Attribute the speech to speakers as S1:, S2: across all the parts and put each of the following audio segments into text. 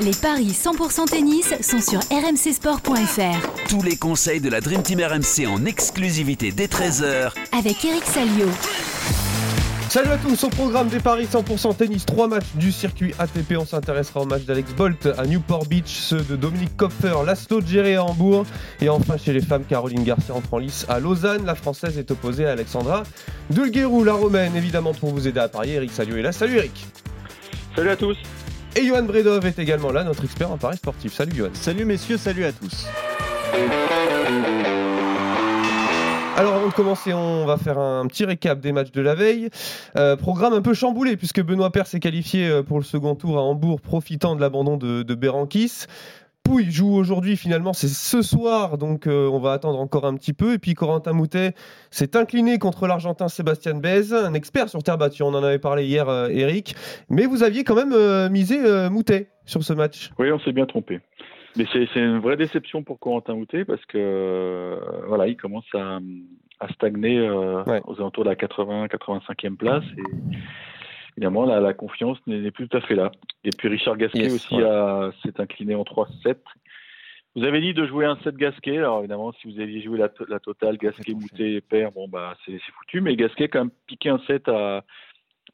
S1: Les paris 100% tennis sont sur rmcsport.fr.
S2: Tous les conseils de la Dream Team RMC en exclusivité dès 13h
S1: avec Eric Salio.
S3: Salut à tous, au programme des paris 100% tennis, 3 matchs du circuit ATP. On s'intéressera au match d'Alex Bolt à Newport Beach, ceux de Dominique Kopfer, Laszlo Géré à Hambourg. Et enfin, chez les femmes, Caroline Garcia en prend lice à Lausanne. La française est opposée à Alexandra Dulguerou, la romaine, évidemment, pour vous aider à parier. Eric Salio est là. Salut Eric.
S4: Salut à tous.
S3: Et Johan Bredov est également là, notre expert en paris sportif. Salut Johan.
S5: Salut messieurs, salut à tous.
S3: Alors avant de commencer, on va faire un petit récap des matchs de la veille. Euh, programme un peu chamboulé puisque Benoît Père s'est qualifié euh, pour le second tour à Hambourg, profitant de l'abandon de, de Berankis. Pouille joue aujourd'hui finalement, c'est ce soir, donc euh, on va attendre encore un petit peu. Et puis Corentin Moutet s'est incliné contre l'Argentin Sébastien Bez, un expert sur terre battue. On en avait parlé hier, Eric. Mais vous aviez quand même misé Moutet sur ce match.
S4: Oui, on s'est bien trompé. Mais c'est une vraie déception pour Corentin Moutet parce que euh, voilà, il commence à, à stagner euh, aux alentours de la 80-85e place et évidemment la, la confiance n'est plus tout à fait là. Et puis Richard Gasquet aussi s'est incliné en 3-7. Vous avez dit de jouer un 7 Gasquet. Alors évidemment, si vous aviez joué la, la totale Gasquet, Moutet, Père, bon bah c'est foutu. Mais Gasquet a quand même piqué un 7 à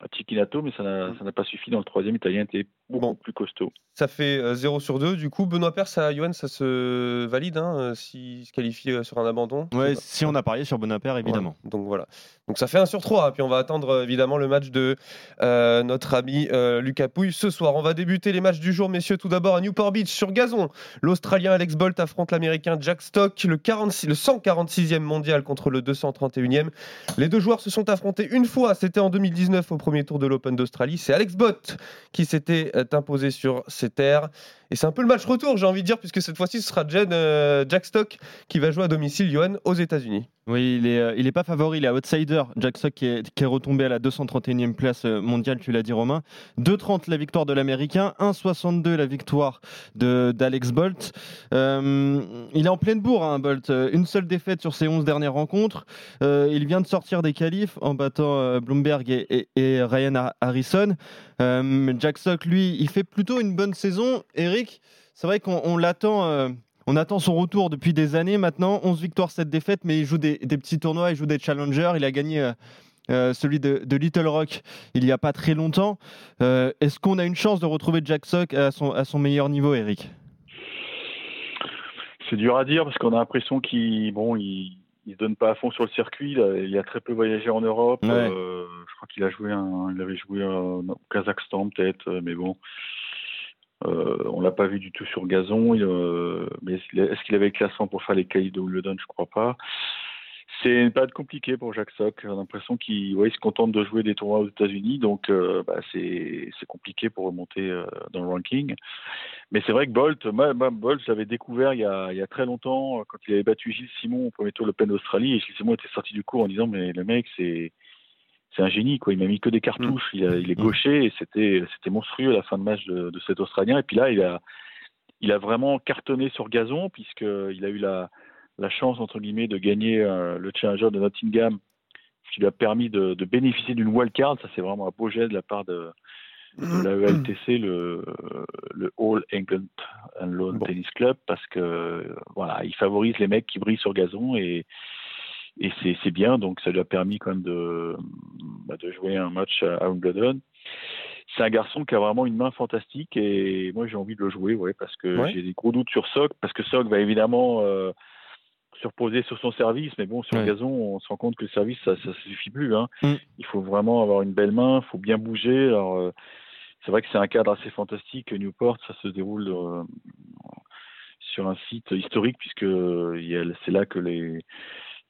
S4: à Cicchinato, mais ça n'a pas suffi. Dans le troisième, Italien était beaucoup plus costaud.
S3: Ça fait 0 euh, sur 2. Du coup, Benoît Père, ça, Johan, ça se valide hein, euh, s'il se qualifie euh, sur un abandon
S5: Ouais, si on a parié sur Benoît Père, évidemment.
S3: donc voilà. Donc ça fait 1 sur 3. Puis on va attendre évidemment le match de notre ami Lucas Pouille ce soir. On va débuter les matchs du jour, messieurs. Tout d'abord à Newport Beach sur gazon. L'Australien Alex Bolt affronte l'Américain Jack Stock, le, 46, le 146e mondial contre le 231e. Les deux joueurs se sont affrontés une fois. C'était en 2019 au premier tour de l'Open d'Australie. C'est Alex Bott qui s'était euh, imposé sur ses terres. Et c'est un peu le match retour, j'ai envie de dire, puisque cette fois-ci, ce sera euh, Jack Stock qui va jouer à domicile, Johan, aux États-Unis.
S5: Oui, il est, euh, pas favori, il est outsider. Jack Stock qui est, retombé à la 231e place mondiale, tu l'as dit Romain. 2,30 la victoire de l'Américain, 1,62 la victoire d'Alex Bolt. il est en pleine bourre, hein, Bolt. Une seule défaite sur ses 11 dernières rencontres. il vient de sortir des qualifs en battant Bloomberg et, et Ryan Harrison. Euh, Jack Sock, lui, il fait plutôt une bonne saison. Eric, c'est vrai qu'on l'attend. Euh, on attend son retour depuis des années maintenant. 11 victoires, 7 défaites, mais il joue des, petits tournois, il joue des challengers. Il a gagné euh, celui de, Little Rock il n'y a pas très longtemps. Est-ce qu'on a une chance de retrouver Jack Sock à son, à son meilleur niveau, Eric?
S4: C'est dur à dire parce qu'on a l'impression qu'il bon, il, il se donne pas à fond sur le circuit. Il a, très peu voyagé en Europe. Euh, je crois qu'il a joué, un, il avait joué au Kazakhstan peut-être, euh, mais bon, euh, on l'a pas vu du tout sur gazon. Euh, mais est-ce qu'il avait classement pour faire les cahiers de Wimbledon? Je crois pas. C'est une période compliquée pour Jacques Sock. J'ai l'impression qu'il se contente de jouer des tournois aux États-Unis, donc euh, bah, c'est compliqué pour remonter euh, dans le ranking. Mais c'est vrai que Bolt, moi, Bolt, je l'avais découvert il y, a, il y, a, très longtemps quand il avait battu Gilles Simon au premier tour de l'Open d'Australie. Et Gilles Simon était sorti du cours en disant mais le mec c'est c'est un génie quoi. Il m'a mis que des cartouches. Il, il, est gaucher et c'était c'était monstrueux la fin de match de, de, cet Australien. Et puis là il a il a vraiment cartonné sur gazon puisqu'il a eu la la chance, entre guillemets, de gagner euh, le Challenger de Nottingham, ce qui lui a permis de, de bénéficier d'une wildcard. Ça, c'est vraiment un beau jet de la part de, de la ELTC, le, le All England and Lawn Tennis Club, parce que voilà, il favorise les mecs qui brillent sur gazon et, et c'est bien. Donc, ça lui a permis quand même de, bah, de jouer un match à Wimbledon c'est un garçon qui a vraiment une main fantastique et moi j'ai envie de le jouer ouais parce que j'ai des gros doutes sur Sock parce que Sock va évidemment euh, surposer sur son service, mais bon, sur le gazon, on se rend compte que le service, ça ne suffit plus. Hein. Mm. Il faut vraiment avoir une belle main, il faut bien bouger. Alors, euh, c'est vrai que c'est un cadre assez fantastique. Newport, ça se déroule euh, sur un site historique, puisque c'est là que les.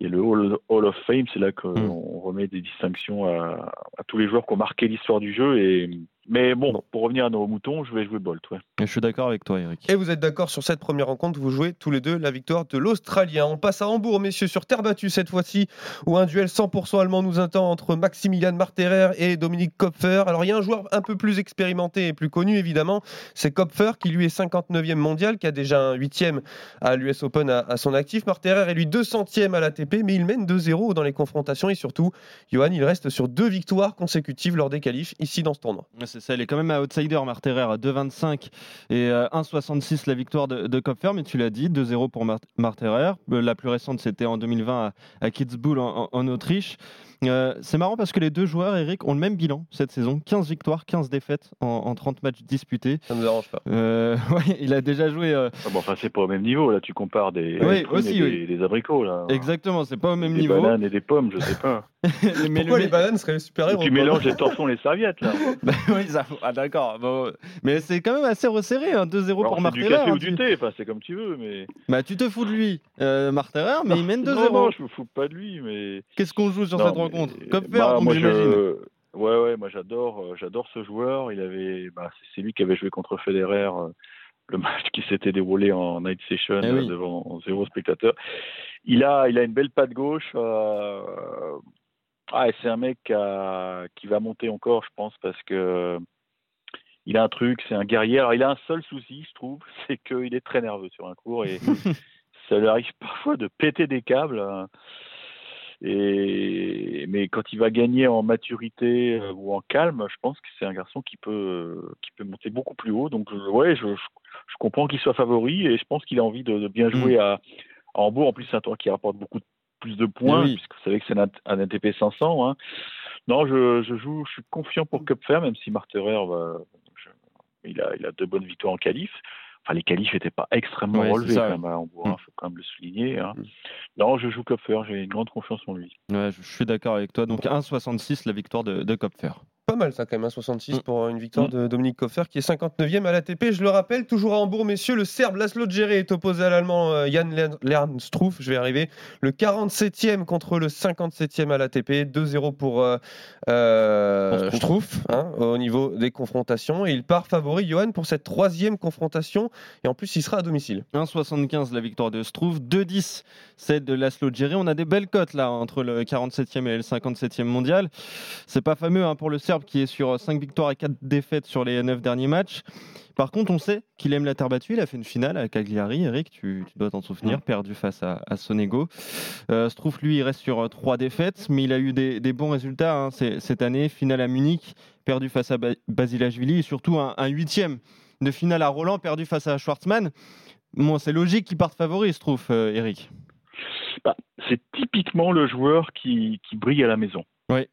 S4: Il y a le Hall, of Fame, c'est là qu'on mm. remet des distinctions à, à, tous les joueurs qui ont marqué l'histoire du jeu. Et mais bon, pour revenir à nos moutons, je vais jouer Bolt. Ouais.
S5: je suis d'accord avec toi, Eric.
S3: Et vous êtes d'accord sur cette première rencontre, vous jouez tous les deux la victoire de l'Australien. On passe à Hambourg, messieurs, sur terre battue cette fois-ci, où un duel 100% allemand nous attend entre Maximilian Marterer et Dominique Kopfer. Alors il y a un joueur un peu plus expérimenté et plus connu, évidemment, c'est Kopfer, qui lui est 59e mondial, qui a déjà un 8e à l'US Open à, son actif. Marterer est lui 200e à l'ATP, mais il mène 2-0 dans les confrontations et surtout, Johan, il reste sur deux victoires consécutives lors des qualifs ici dans ce tournoi
S5: c'est ça. Elle est quand même à outsider, Marterer, à 2,25 et 1,66 la victoire de, de Kopfer. Mais tu l'as dit, 2-0 pour Marterer. La plus récente, c'était en 2020 à, Kitzbühel en Autriche. Euh, c'est marrant parce que les deux joueurs, Eric, ont le même bilan cette saison 15 victoires, 15 défaites en, 30 matchs disputés.
S3: Ça ne me dérange pas.
S5: Euh, il a déjà joué. Euh,
S4: ah bon, enfin, c'est pas au même niveau, là, tu compares des,
S5: aussi,
S4: et des, abricots. Là.
S5: Exactement, c'est pas au même
S4: des
S5: niveau.
S4: Des bananes et des pommes, je sais pas.
S3: mais Pourquoi les bananes seraient supérieures
S4: Tu mélanges les torchons et les serviettes, là.
S5: bah, oui, ça... ah, d'accord. Bon... Mais c'est quand même assez resserré, hein, 2-0 pour Marterer.
S4: du café ou du thé, enfin, c'est comme tu veux, mais.
S5: Bah, tu te fous de lui, euh, Marterer, mais il mène 2-0.
S4: Non, non, je me fous pas de lui, mais.
S5: Qu'est-ce qu'on joue sur cette rencontre Comme
S4: faire moi, je... Ouais, ouais, moi j'adore, euh, j'adore ce joueur. Il avait, bah, c'est lui qui avait joué contre Federer euh, le match qui s'était déroulé en night session eh euh, devant zéro spectateur. Il a, il a une belle patte gauche. Ah, c'est un mec qui va monter encore, je pense, parce que il a un truc, c'est un guerrier. Alors, il a un seul souci, je trouve, c'est qu'il est très nerveux sur un cours et ça lui arrive parfois de péter des câbles. Hein. Et, mais quand il va gagner en maturité euh, ou en calme, je pense que c'est un garçon qui peut, qui peut monter beaucoup plus haut. Donc, ouais, je, je, comprends qu'il soit favori et je pense qu'il a envie de, bien jouer mm. à, Hambourg. En plus, c'est un tour qui rapporte beaucoup plus de points, puisque vous savez que c'est un, ATP 500. Hein. Non, je, je, joue, je suis confiant pour Cupfer, même si Marterer va, il, a, il a deux bonnes victoires en qualif. Enfin, les qualifs n'étaient pas extrêmement relevés quand même à Hambourg, il faut quand même le souligner. Hein. Mm. Non, je joue Kopfer, j'ai une grande confiance en lui.
S5: Ouais, je suis d'accord avec toi. Donc 1,66 la victoire de, de Kopfer.
S3: Pas mal ça quand même, 1,66 mm. pour une victoire de Dominique Koffer qui est 59e à l'ATP. Je le rappelle, toujours à Hambourg, messieurs, le Serbe Laszlo Djere est opposé à l'Allemand euh, Jan Lernstruff, je vais arriver, le 47e contre le 57e à l'ATP, 2-0 pour euh, euh Struff hein, au niveau des confrontations. Et il part favori, Johan, pour cette troisième confrontation. Et en plus, il sera à domicile.
S5: 1,75 la victoire de Struff, 2-10 celle de Laszlo Djere. On a des belles cotes là entre le 47e et le 57e mondial. C'est pas fameux hein, pour le Serbe qui est sur 5 victoires et 4 défaites sur les 9 derniers matchs. Par contre, on sait qu'il aime la terre battue. Il a fait une finale avec Cagliari. Eric, tu, dois t'en souvenir, perdu face à, Sonego. Euh, Struff, lui, il reste sur 3 défaites, mais il a eu des, bons résultats hein, cette année. Finale à Munich, perdu face à Basilashvili et surtout un, huitième de finale à Roland, perdu face à Schwartzmann. Bon, c'est logique qu'il parte favori, Struff, euh, Eric.
S4: Bah, c'est typiquement le joueur qui, qui brille à la maison.
S5: Oui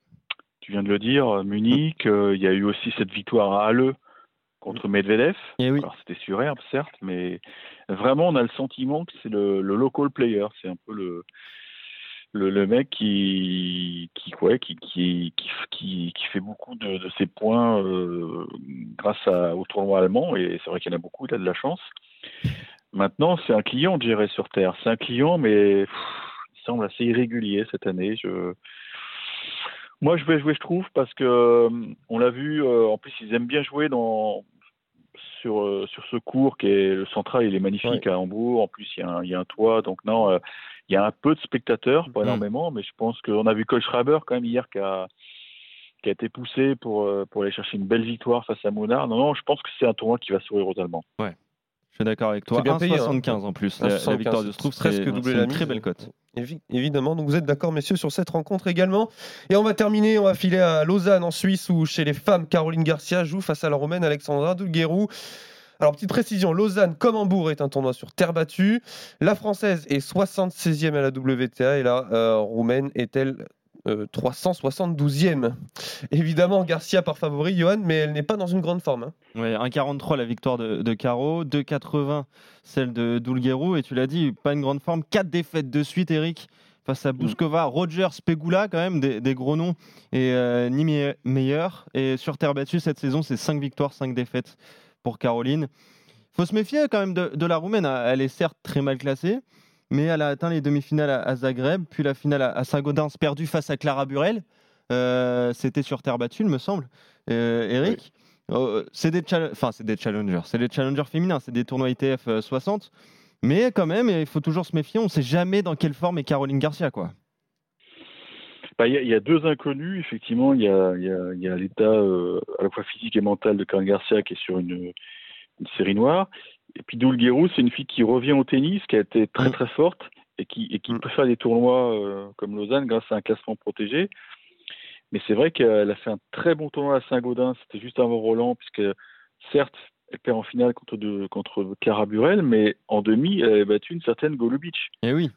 S4: tu viens de le dire, euh, Munich, euh, il y a eu aussi cette victoire à Halle contre Medvedev.
S5: Et eh oui.
S4: Alors c'était sur herbe, certes, mais vraiment on a le sentiment que c'est le, local player, c'est un peu le, le, mec qui qui, ouais, qui, qui, qui, qui, fait beaucoup de, de ses points euh, grâce à, au tournoi allemand, et c'est vrai qu'il y en a beaucoup, il a de la chance. Maintenant, c'est un client, je dirais, sur Terre. C'est un client, mais il semble assez irrégulier cette année. Je moi, je vais jouer, je trouve, parce que euh, on l'a vu. Euh, en plus, ils aiment bien jouer dans sur euh, sur ce cours qui est le central. Il est magnifique à Hambourg. En plus, il y, a un, il y a un toit. Donc non, il y a un peu de spectateurs, pas mm. énormément, mais je pense qu'on a vu Cole Schreiber quand même hier qui a qui a été poussé pour pour aller chercher une belle victoire face à Monard. Non, non, je pense que c'est un tournoi qui va sourire aux Allemands.
S5: Ouais. Suis d'accord avec toi. 1,75 hein. en plus. La, victoire de Struff,
S3: presque doublé la Très belle cote. Évidemment, donc vous êtes d'accord, messieurs, sur cette rencontre également. Et on va terminer, on va filer à Lausanne en Suisse où chez les femmes, Caroline Garcia joue face à la Romaine Alexandra Dulguerou. Alors, petite précision, Lausanne comme Hambourg est un tournoi sur terre battue. La française est 76e à la WTA et la euh, roumaine est-elle 372e. Euh, Évidemment, Garcia par favori, Johan, mais elle n'est pas dans une grande forme. Hein.
S5: Oui, 1,43 la victoire de, Caro, 2,80 celle de Doulguerou, et tu l'as dit, pas une grande forme. 4 défaites de suite, Eric, face à Bouskova, Rogers, Pegula, quand même, des, gros noms, et euh, ni meilleur. Et sur terre battue, cette saison, c'est 5 victoires, 5 défaites pour Caroline. faut se méfier quand même de la Roumaine. Elle est certes très mal classée, mais elle a atteint les demi-finales à, Zagreb, puis la finale à, Saint-Gaudens, perdue face à Clara Burel. Euh, c'était sur terre battue, il me semble. Euh, Eric, oh, c'est des, enfin, des challengers, c'est des challengers féminins, c'est des tournois ITF 60. Euh, mais quand même, il faut toujours se méfier. On ne sait jamais dans quelle forme est Caroline Garcia, quoi.
S4: Bah, il y, a deux inconnus, effectivement. Il y a, l'état à la fois physique et mental de Caroline Garcia qui est sur une, une série noire. Et puis Doulguerou, c'est une fille qui revient au tennis, qui a été très mm. très forte et qui, et qui mm. peut faire des tournois euh, comme Lausanne grâce à un classement protégé. Mais c'est vrai qu'elle a fait un très bon tournoi à Saint-Gaudin. C'était juste avant Roland, puisque certes, elle perd en finale contre, de, contre Clara Burel, mais en demi, elle a battu une certaine Golubic.
S5: Eh oui.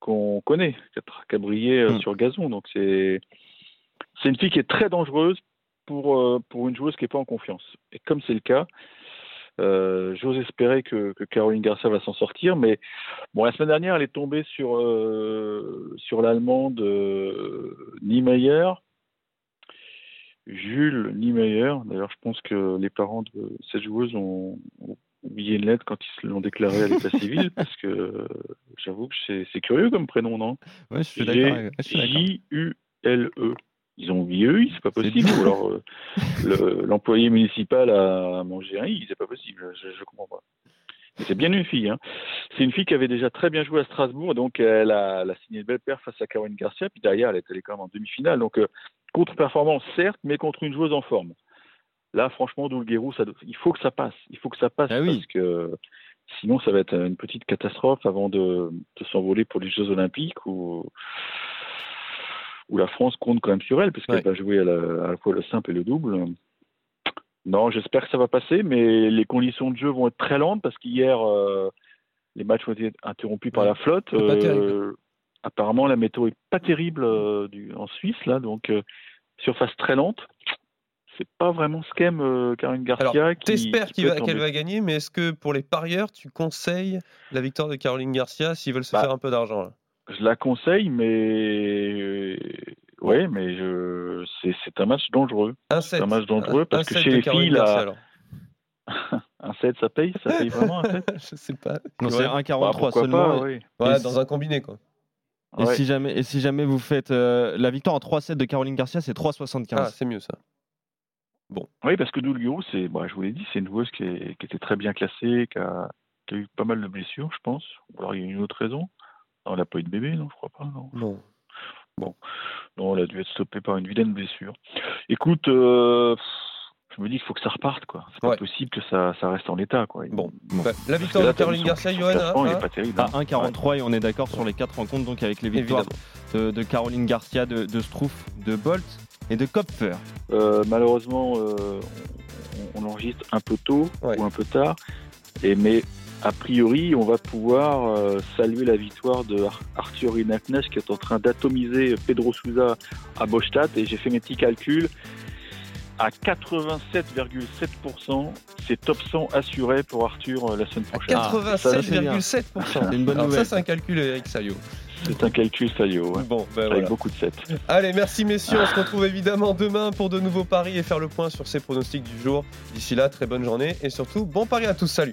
S4: Qu'on connaît, qui a, brillé euh, mm. sur gazon. Donc c'est c'est une fille qui est très dangereuse pour, euh, pour une joueuse qui n'est pas en confiance. Et comme c'est le cas, euh, j'ose espérer que, que, Caroline Garcia va s'en sortir, mais bon, la semaine dernière, elle est tombée sur, euh, sur l'allemande Niemeyer, Jules Niemeyer. D'ailleurs, je pense que les parents de cette joueuse ont, oublié une lettre quand ils l'ont déclarée à l'état civil, parce que j'avoue que c'est curieux comme prénom, non?
S5: Oui, je suis d'accord.
S4: J-U-L-E ils ont oublié eux, c'est pas possible. Ou alors euh, l'employé municipal a mangé un i, c'est pas possible. Je, je comprends pas. C'est bien une fille. Hein. C'est une fille qui avait déjà très bien joué à Strasbourg, donc elle a, elle a signé une belle paire face à Caroline Garcia, puis derrière elle est allée quand même en demi-finale. Donc euh, contre-performance certes, mais contre une joueuse en forme. Là, franchement, Doulguerou, ça, il faut que ça passe. Il faut que ça passe ah parce que sinon ça va être une petite catastrophe avant de, de s'envoler pour les Jeux Olympiques ou où la France compte quand même sur elle, puisqu'elle va jouer à la, fois le simple et le double. Non, j'espère que ça va passer, mais les conditions de jeu vont être très lentes parce qu'hier, euh, les matchs ont été interrompus par la flotte. Euh, apparemment, la météo est pas terrible euh, en Suisse, là, donc surface très lente. C'est pas vraiment ce qu'aime Karine Garcia.
S3: Tu espères qu'elle va, gagner, mais est-ce que pour les parieurs, tu conseilles la victoire de Caroline Garcia s'ils veulent se bah, faire un peu d'argent
S4: je la conseille, mais ouais, mais je... c'est un match dangereux. C'est un match dangereux parce que chez les filles, là. un 7, ça paye? Ça paye vraiment un 7
S3: Je sais pas.
S5: Non, c'est 1,43 bah, seulement.
S3: ouais, dans un combiné, quoi.
S5: Et, si jamais, et si jamais vous faites euh, la victoire en 3-7 de Caroline Garcia, c'est 3,75.
S3: Ah, c'est mieux ça.
S4: Bon. Oui, parce que Doulio, c'est, bah, je vous l'ai dit, c'est une joueuse qui, qui, était très bien classée, qui a, qui a, eu pas mal de blessures, je pense. Ou alors il y a une autre raison. Non, elle n'a pas eu de bébé, non, je crois pas. Non.
S3: non.
S4: Bon. Non, elle a dû être stoppée par une vilaine blessure. Écoute, euh, je me dis qu'il faut que ça reparte, quoi. C'est pas possible que ça, ça, reste en l'état, quoi.
S3: Bon. Bah, la victoire de Caroline Garcia, Johanna.
S4: Il est pas terrible.
S5: À 1,43 et on est d'accord sur les quatre rencontres, donc avec les victoires de, Caroline Garcia, de, de Strouf, de Bolt et de Kopfer.
S4: Euh, malheureusement, euh, on, on, enregistre un peu tôt ou un peu tard. Et, mais a priori, on va pouvoir euh, saluer la victoire de Arthur Inaknesh qui est en train d'atomiser Pedro Souza à Bostadt. Et j'ai fait mes petits calculs. À 87,7%, c'est top 100 assuré pour Arthur euh, la semaine prochaine.
S3: 87,7% C'est une bonne nouvelle. Ça, c'est un calcul, Eric Sayo.
S4: C'est un calcul Sayo,
S3: bon, ben
S4: avec beaucoup de 7.
S3: Allez, merci messieurs. On se retrouve évidemment demain pour de nouveaux paris et faire le point sur ces pronostics du jour. D'ici là, très bonne journée et surtout, bon pari à tous. Salut